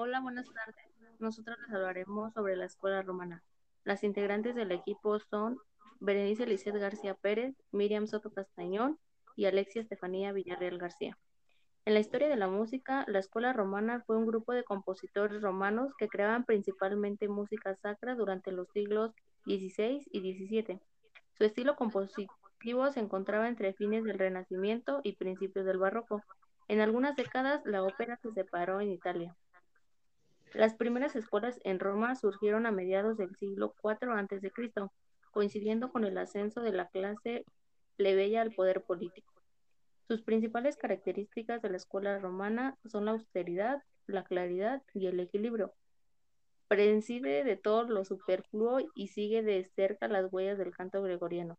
Hola, buenas tardes. Nosotros les hablaremos sobre la escuela romana. Las integrantes del equipo son Berenice Lizeth García Pérez, Miriam Soto Castañón y Alexia Estefanía Villarreal García. En la historia de la música, la escuela romana fue un grupo de compositores romanos que creaban principalmente música sacra durante los siglos XVI y XVII. Su estilo compositivo se encontraba entre fines del Renacimiento y principios del Barroco. En algunas décadas, la ópera se separó en Italia. Las primeras escuelas en Roma surgieron a mediados del siglo IV a.C., coincidiendo con el ascenso de la clase plebeya al poder político. Sus principales características de la escuela romana son la austeridad, la claridad y el equilibrio. Prescinde de todo lo superfluo y sigue de cerca las huellas del canto gregoriano.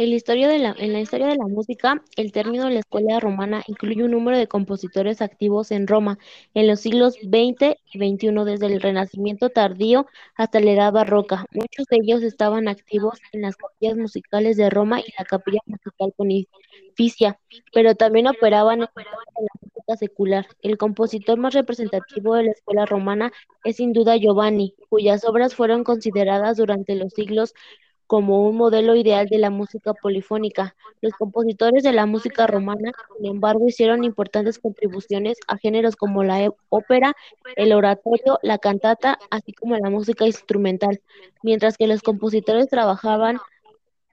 En la, historia de la, en la historia de la música, el término de la escuela romana incluye un número de compositores activos en Roma en los siglos XX y XXI, desde el Renacimiento tardío hasta la Edad Barroca. Muchos de ellos estaban activos en las capillas musicales de Roma y la capilla musical pontificia, pero también operaban en la música secular. El compositor más representativo de la escuela romana es sin duda Giovanni, cuyas obras fueron consideradas durante los siglos como un modelo ideal de la música polifónica. Los compositores de la música romana, sin embargo, hicieron importantes contribuciones a géneros como la e, ópera, el oratorio, la cantata, así como la música instrumental, mientras que los compositores trabajaban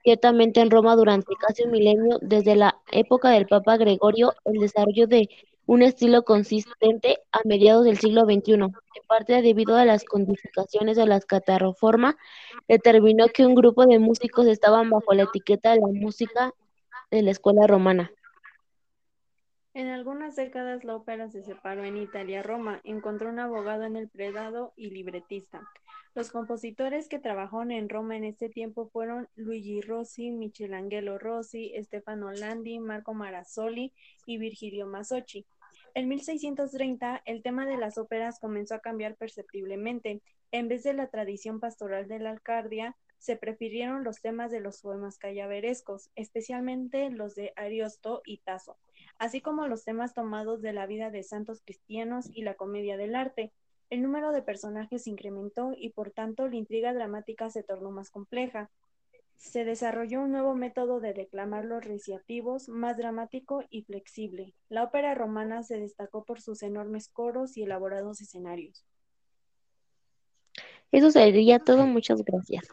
quietamente en Roma durante casi un milenio, desde la época del Papa Gregorio, el desarrollo de un estilo consistente a mediados del siglo XXI, en parte debido a las codificaciones de la Catarroforma, determinó que un grupo de músicos estaban bajo la etiqueta de la música de la escuela romana. En algunas décadas la ópera se separó en Italia-Roma, encontró un abogado en el predado y libretista. Los compositores que trabajaron en Roma en este tiempo fueron Luigi Rossi, Michelangelo Rossi, Stefano Landi, Marco Marazzoli y Virgilio Masocchi. En 1630, el tema de las óperas comenzó a cambiar perceptiblemente. En vez de la tradición pastoral de la Alcardia, se prefirieron los temas de los poemas callaverescos, especialmente los de Ariosto y Tasso, así como los temas tomados de la vida de santos cristianos y la comedia del arte. El número de personajes incrementó y por tanto la intriga dramática se tornó más compleja se desarrolló un nuevo método de declamar los recitativos, más dramático y flexible. La ópera romana se destacó por sus enormes coros y elaborados escenarios. Eso sería todo. Muchas gracias.